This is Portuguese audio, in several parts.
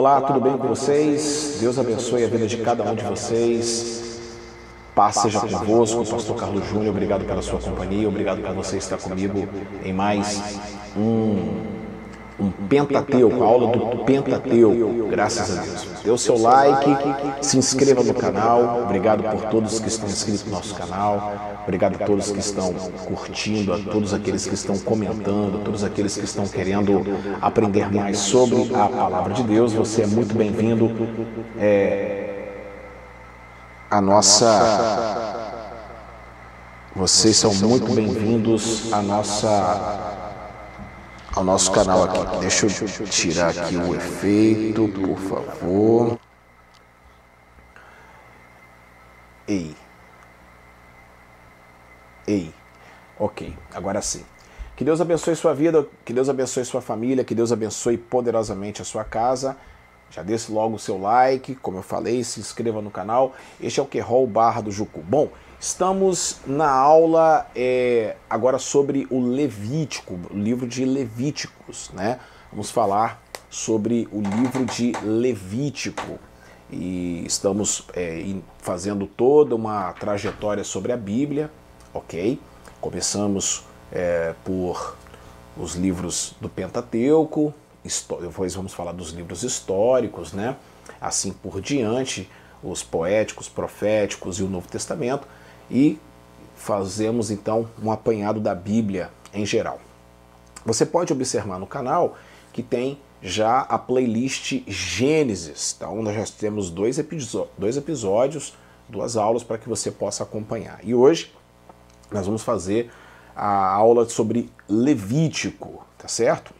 Olá, tudo bem com vocês? Deus abençoe a vida de cada um de vocês. Paz seja convosco, Pastor Carlos Júnior. Obrigado pela sua companhia, obrigado por você estar comigo em mais um, um Pentateuco, a aula do Pentateuco. Graças a Deus. Dê o seu like, se inscreva no canal. Obrigado por todos que estão inscritos no nosso canal. Obrigado a todos que estão curtindo, a todos aqueles que estão comentando, a todos aqueles que estão querendo aprender mais sobre a palavra de Deus. Você é muito bem-vindo é, à nossa. Vocês são muito bem-vindos à nossa ao nosso canal aqui. Deixa eu tirar aqui o efeito, por favor. Ei. Ei. Ok, agora sim. Que Deus abençoe sua vida, que Deus abençoe sua família, que Deus abençoe poderosamente a sua casa. Já desce logo o seu like, como eu falei, se inscreva no canal. Este é o Querol Barra do Jucu. Bom, estamos na aula é, agora sobre o Levítico, o livro de Levíticos, né? Vamos falar sobre o livro de Levítico. E estamos é, fazendo toda uma trajetória sobre a Bíblia ok? Começamos é, por os livros do Pentateuco, depois vamos falar dos livros históricos, né? Assim por diante, os poéticos, proféticos e o Novo Testamento, e fazemos então um apanhado da Bíblia em geral. Você pode observar no canal que tem já a playlist Gênesis, então nós já temos dois, dois episódios, duas aulas para que você possa acompanhar. E hoje nós vamos fazer a aula sobre Levítico, tá certo?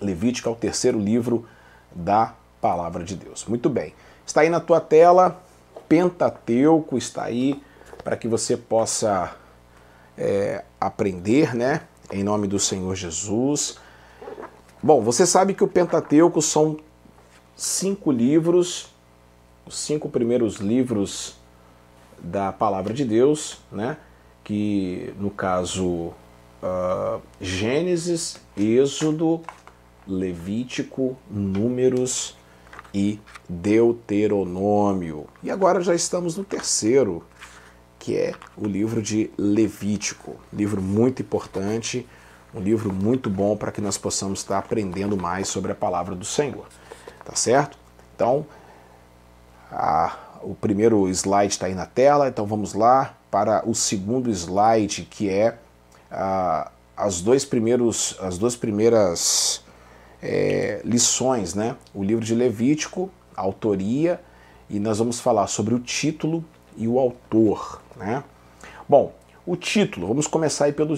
Levítico é o terceiro livro da palavra de Deus. Muito bem. Está aí na tua tela, Pentateuco está aí para que você possa é, aprender, né? Em nome do Senhor Jesus. Bom, você sabe que o Pentateuco são cinco livros, os cinco primeiros livros da palavra de Deus, né? que no caso uh, Gênesis, Êxodo, Levítico, Números e Deuteronômio. E agora já estamos no terceiro, que é o livro de Levítico. Livro muito importante, um livro muito bom para que nós possamos estar aprendendo mais sobre a palavra do Senhor. Tá certo? Então, a, o primeiro slide está aí na tela, então vamos lá para o segundo slide, que é ah, as, dois primeiros, as duas primeiras é, lições, né? O livro de Levítico, a autoria, e nós vamos falar sobre o título e o autor, né? Bom, o título, vamos começar aí pelo,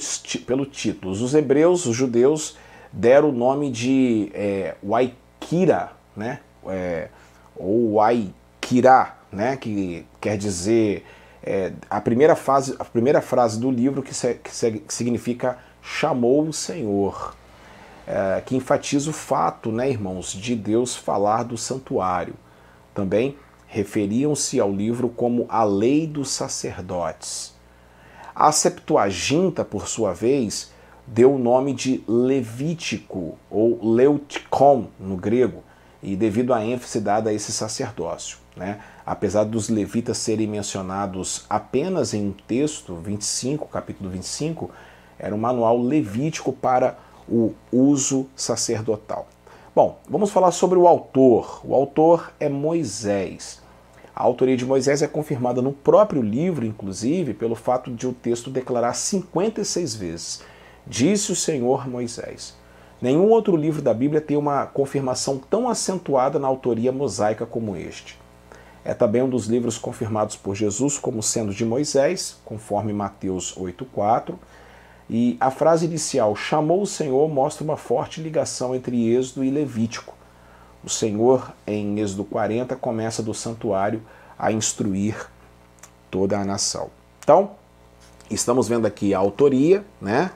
pelo título. Os hebreus, os judeus, deram o nome de é, Waikira, né? É, ou Waikira, né? Que quer dizer é, a, primeira fase, a primeira frase do livro que, se, que, se, que significa chamou o Senhor, é, que enfatiza o fato, né, irmãos, de Deus falar do santuário. Também referiam-se ao livro como a lei dos sacerdotes. A Septuaginta, por sua vez, deu o nome de Levítico, ou Leutikon no grego, e devido à ênfase dada a esse sacerdócio. Né? apesar dos levitas serem mencionados apenas em um texto, 25, capítulo 25, era um manual levítico para o uso sacerdotal. Bom, vamos falar sobre o autor. O autor é Moisés. A autoria de Moisés é confirmada no próprio livro, inclusive, pelo fato de o texto declarar 56 vezes: Disse o Senhor Moisés. Nenhum outro livro da Bíblia tem uma confirmação tão acentuada na autoria mosaica como este. É também um dos livros confirmados por Jesus como sendo de Moisés, conforme Mateus 8,4. E a frase inicial, chamou o Senhor, mostra uma forte ligação entre Êxodo e Levítico. O Senhor, em Êxodo 40, começa do santuário a instruir toda a nação. Então, estamos vendo aqui a autoria, né?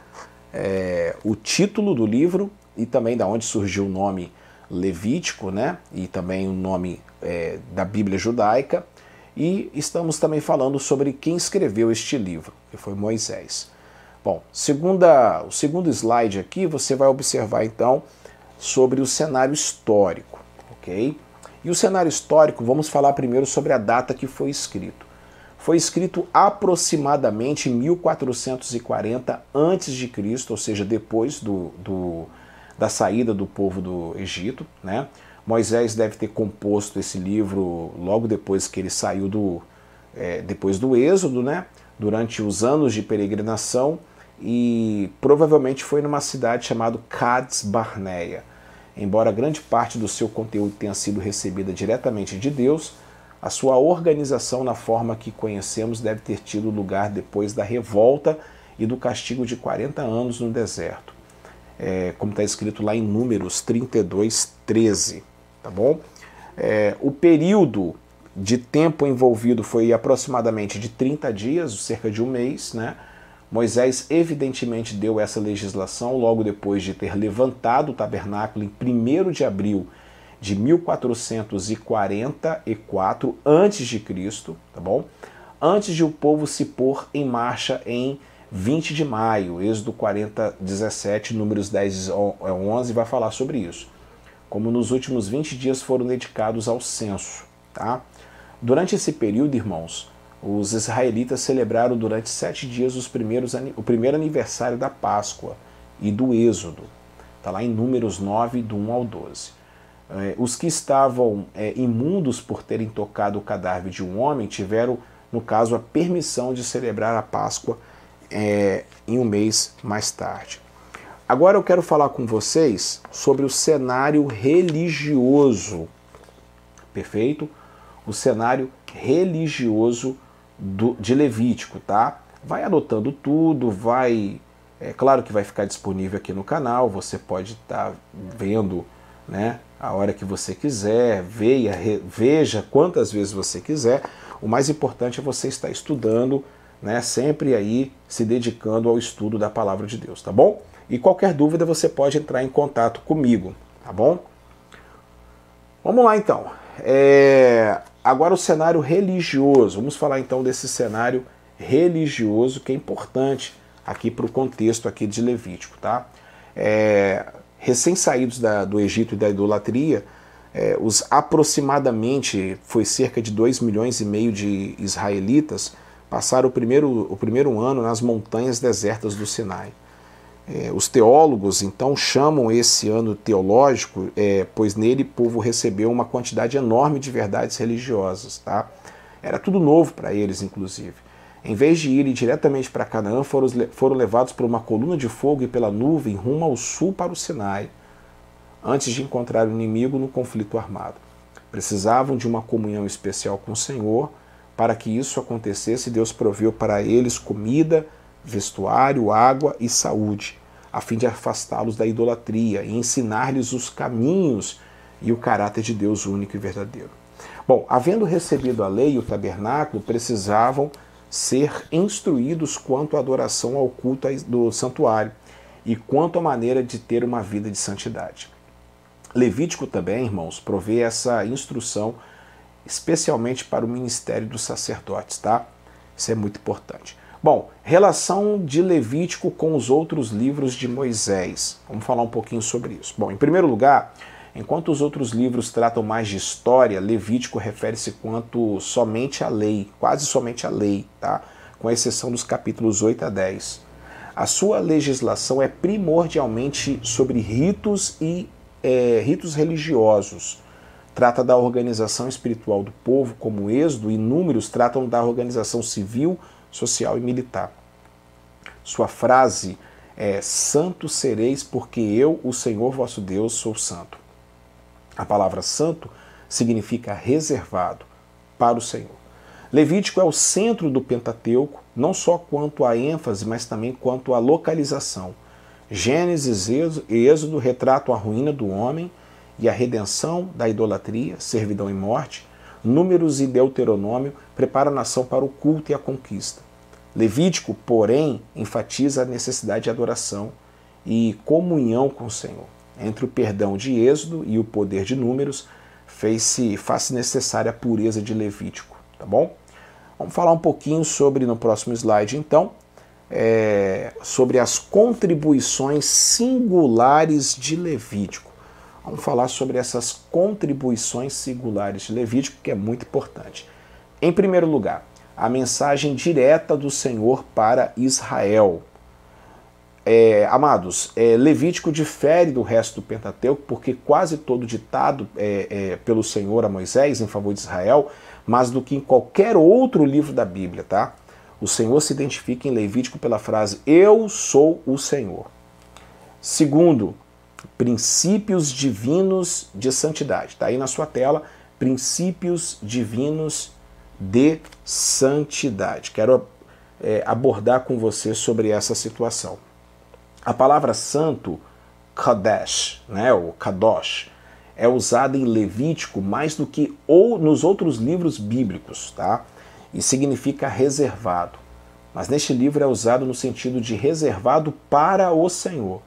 É, o título do livro e também da onde surgiu o nome Levítico, né? E também o nome é, da Bíblia judaica. E estamos também falando sobre quem escreveu este livro, que foi Moisés. Bom, segunda, o segundo slide aqui você vai observar então sobre o cenário histórico, ok? E o cenário histórico, vamos falar primeiro sobre a data que foi escrito. Foi escrito aproximadamente em 1440 a.C., ou seja, depois do, do, da saída do povo do Egito. Né? Moisés deve ter composto esse livro logo depois que ele saiu do, é, depois do Êxodo, né? durante os anos de peregrinação, e provavelmente foi numa cidade chamada Cades Barneia. Embora grande parte do seu conteúdo tenha sido recebida diretamente de Deus, a sua organização na forma que conhecemos deve ter tido lugar depois da revolta e do castigo de 40 anos no deserto, é, como está escrito lá em Números 32, 13. Tá bom? É, o período de tempo envolvido foi aproximadamente de 30 dias, cerca de um mês. Né? Moisés, evidentemente, deu essa legislação logo depois de ter levantado o tabernáculo em 1 de abril de 1444 a.C., tá bom? Antes de o povo se pôr em marcha em 20 de maio, Êxodo 40, 17, números 10 e 11 vai falar sobre isso. Como nos últimos 20 dias foram dedicados ao censo, tá? Durante esse período, irmãos, os israelitas celebraram durante sete dias os primeiros, o primeiro aniversário da Páscoa e do Êxodo. Está lá em Números 9, do 1 ao 12. É, os que estavam é, imundos por terem tocado o cadáver de um homem tiveram, no caso, a permissão de celebrar a Páscoa é, em um mês mais tarde. Agora eu quero falar com vocês sobre o cenário religioso. Perfeito? O cenário religioso do, de Levítico, tá? Vai anotando tudo, vai. É claro que vai ficar disponível aqui no canal, você pode estar tá vendo né, a hora que você quiser, veja, veja quantas vezes você quiser. O mais importante é você estar estudando, né, sempre aí se dedicando ao estudo da palavra de Deus, tá bom? E qualquer dúvida você pode entrar em contato comigo, tá bom? Vamos lá então. É... Agora o cenário religioso. Vamos falar então desse cenário religioso que é importante aqui para o contexto aqui de Levítico, tá? É recém-saídos do Egito e da idolatria, é, os aproximadamente, foi cerca de 2 milhões e meio de israelitas, passaram o primeiro, o primeiro ano nas montanhas desertas do Sinai. É, os teólogos então chamam esse ano teológico, é, pois nele o povo recebeu uma quantidade enorme de verdades religiosas. Tá? Era tudo novo para eles, inclusive. Em vez de irem diretamente para Canaã, foram, foram levados por uma coluna de fogo e pela nuvem rumo ao sul para o Sinai, antes de encontrar o inimigo no conflito armado. Precisavam de uma comunhão especial com o Senhor. Para que isso acontecesse, Deus proveu para eles comida, vestuário, água e saúde, a fim de afastá-los da idolatria e ensinar-lhes os caminhos e o caráter de Deus único e verdadeiro. Bom, havendo recebido a lei e o tabernáculo, precisavam ser instruídos quanto à adoração ao culto do santuário e quanto à maneira de ter uma vida de santidade. Levítico também, irmãos, provê essa instrução especialmente para o ministério dos sacerdotes, tá? Isso é muito importante. Bom, relação de Levítico com os outros livros de Moisés. Vamos falar um pouquinho sobre isso. Bom, em primeiro lugar, Enquanto os outros livros tratam mais de história, Levítico refere-se quanto somente à lei, quase somente à lei, tá? com exceção dos capítulos 8 a 10. A sua legislação é primordialmente sobre ritos e é, ritos religiosos. Trata da organização espiritual do povo, como Êxodo e Números tratam da organização civil, social e militar. Sua frase é: Santo sereis, porque eu, o Senhor vosso Deus, sou santo. A palavra santo significa reservado para o Senhor. Levítico é o centro do Pentateuco, não só quanto à ênfase, mas também quanto à localização. Gênesis e Êxodo retratam a ruína do homem e a redenção da idolatria, servidão e morte. Números e Deuteronômio preparam a nação para o culto e a conquista. Levítico, porém, enfatiza a necessidade de adoração e comunhão com o Senhor entre o perdão de Êxodo e o poder de Números, fez-se faz necessária a pureza de Levítico, tá bom? Vamos falar um pouquinho sobre, no próximo slide, então, é, sobre as contribuições singulares de Levítico. Vamos falar sobre essas contribuições singulares de Levítico, que é muito importante. Em primeiro lugar, a mensagem direta do Senhor para Israel. É, amados, é, Levítico difere do resto do Pentateuco porque quase todo ditado é, é, pelo Senhor a Moisés em favor de Israel, mais do que em qualquer outro livro da Bíblia, tá? O Senhor se identifica em Levítico pela frase Eu sou o Senhor. Segundo, princípios divinos de santidade. Está aí na sua tela, princípios divinos de santidade. Quero é, abordar com você sobre essa situação. A palavra santo, Kadesh, né, o Kadosh, é usada em Levítico mais do que ou nos outros livros bíblicos, tá? E significa reservado. Mas neste livro é usado no sentido de reservado para o Senhor.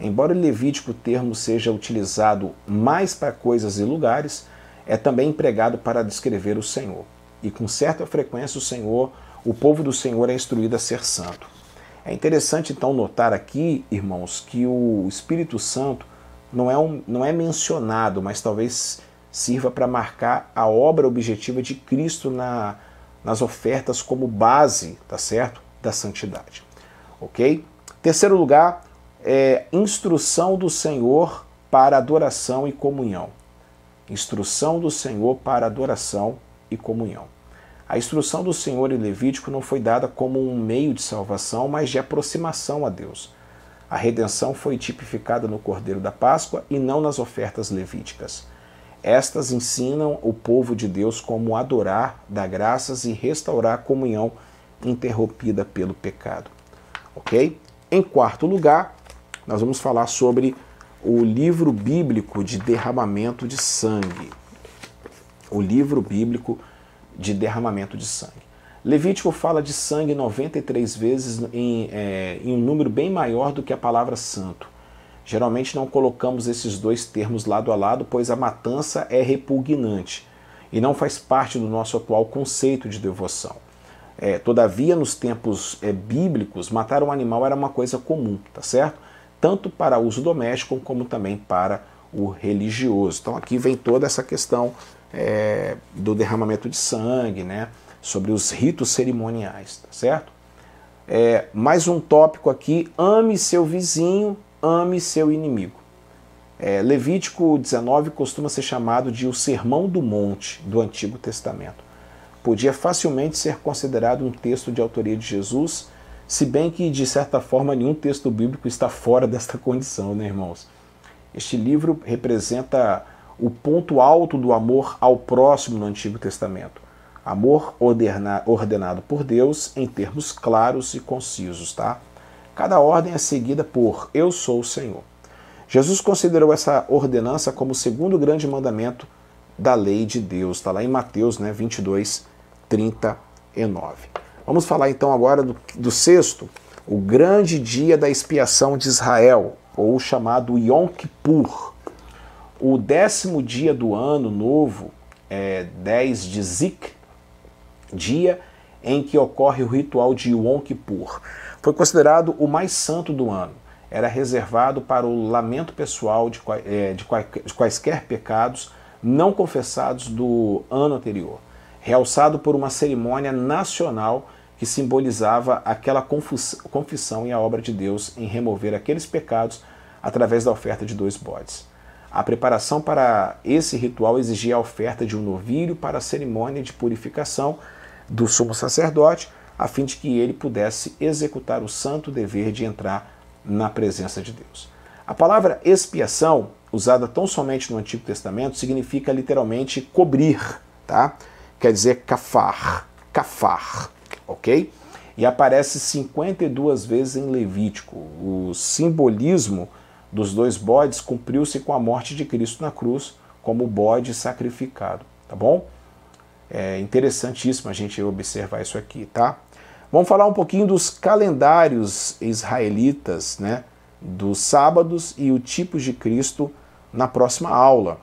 Embora em Levítico o termo seja utilizado mais para coisas e lugares, é também empregado para descrever o Senhor. E com certa frequência o Senhor, o povo do Senhor é instruído a ser santo. É interessante então notar aqui, irmãos, que o Espírito Santo não é, um, não é mencionado, mas talvez sirva para marcar a obra objetiva de Cristo na, nas ofertas como base, tá certo? Da santidade. Ok? Terceiro lugar, é instrução do Senhor para adoração e comunhão. Instrução do Senhor para adoração e comunhão. A instrução do Senhor em Levítico não foi dada como um meio de salvação, mas de aproximação a Deus. A redenção foi tipificada no Cordeiro da Páscoa e não nas ofertas levíticas. Estas ensinam o povo de Deus como adorar, dar graças e restaurar a comunhão interrompida pelo pecado. Ok? Em quarto lugar, nós vamos falar sobre o livro bíblico de derramamento de sangue. O livro bíblico de derramamento de sangue. Levítico fala de sangue 93 vezes em, é, em um número bem maior do que a palavra santo. Geralmente não colocamos esses dois termos lado a lado, pois a matança é repugnante e não faz parte do nosso atual conceito de devoção. É, todavia, nos tempos é, bíblicos, matar um animal era uma coisa comum, tá certo? Tanto para uso doméstico como também para o religioso. Então aqui vem toda essa questão é, do derramamento de sangue, né? sobre os ritos cerimoniais, tá certo? É, mais um tópico aqui: ame seu vizinho, ame seu inimigo. É, Levítico 19 costuma ser chamado de o Sermão do Monte do Antigo Testamento. Podia facilmente ser considerado um texto de autoria de Jesus, se bem que, de certa forma, nenhum texto bíblico está fora desta condição, né, irmãos? Este livro representa o ponto alto do amor ao próximo no Antigo Testamento. Amor ordenado por Deus em termos claros e concisos, tá? Cada ordem é seguida por Eu sou o Senhor. Jesus considerou essa ordenança como o segundo grande mandamento da lei de Deus. Está lá em Mateus né, 22, 39. Vamos falar então agora do, do sexto, o grande dia da expiação de Israel, ou chamado Yom Kippur o décimo dia do ano novo, é 10 de Zik, dia em que ocorre o ritual de Yom Kippur. Foi considerado o mais santo do ano. Era reservado para o lamento pessoal de, é, de quaisquer pecados não confessados do ano anterior, realçado por uma cerimônia nacional que simbolizava aquela confissão e a obra de Deus em remover aqueles pecados através da oferta de dois bodes. A preparação para esse ritual exigia a oferta de um novilho para a cerimônia de purificação do sumo sacerdote, a fim de que ele pudesse executar o santo dever de entrar na presença de Deus. A palavra expiação, usada tão somente no Antigo Testamento, significa literalmente cobrir, tá? Quer dizer kafar, kafar, ok? E aparece 52 vezes em Levítico. O simbolismo dos dois bodes cumpriu-se com a morte de Cristo na cruz como bode sacrificado, tá bom? É interessantíssimo a gente observar isso aqui, tá? Vamos falar um pouquinho dos calendários israelitas, né? Dos sábados e o tipo de Cristo na próxima aula,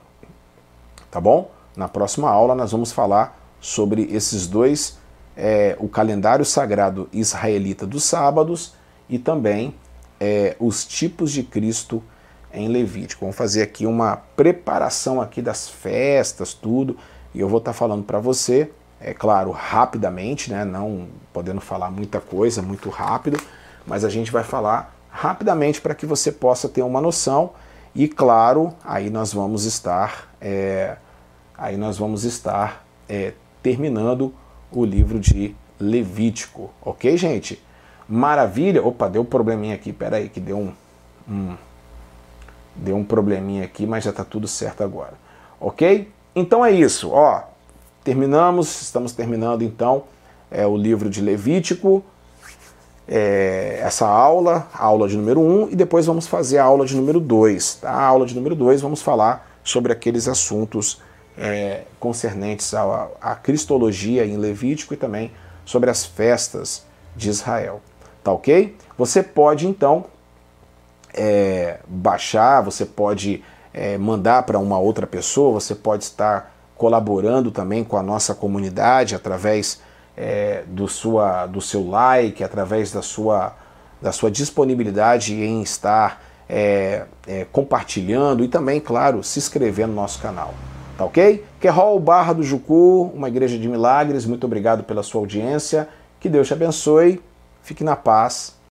tá bom? Na próxima aula nós vamos falar sobre esses dois, é, o calendário sagrado israelita dos sábados e também é, os tipos de Cristo em Levítico. Vamos fazer aqui uma preparação aqui das festas, tudo, e eu vou estar tá falando para você, é claro, rapidamente, né, não podendo falar muita coisa, muito rápido, mas a gente vai falar rapidamente para que você possa ter uma noção e claro, aí nós vamos estar, é, aí nós vamos estar é, terminando o livro de Levítico, ok, gente? Maravilha. Opa, deu um probleminha aqui. Pera aí, que deu um, um deu um probleminha aqui, mas já está tudo certo agora, ok? Então é isso. Ó, terminamos. Estamos terminando então é o livro de Levítico. É, essa aula, a aula de número 1, um, e depois vamos fazer a aula de número 2. Tá? A aula de número 2 vamos falar sobre aqueles assuntos é, concernentes à, à cristologia em Levítico e também sobre as festas de Israel. Tá ok? Você pode então é, baixar, você pode é, mandar para uma outra pessoa, você pode estar colaborando também com a nossa comunidade através é, do, sua, do seu like, através da sua, da sua disponibilidade em estar é, é, compartilhando e também, claro, se inscrever no nosso canal. Tá ok? Querol Barra do Jucu, uma igreja de milagres, muito obrigado pela sua audiência. Que Deus te abençoe. Fique na paz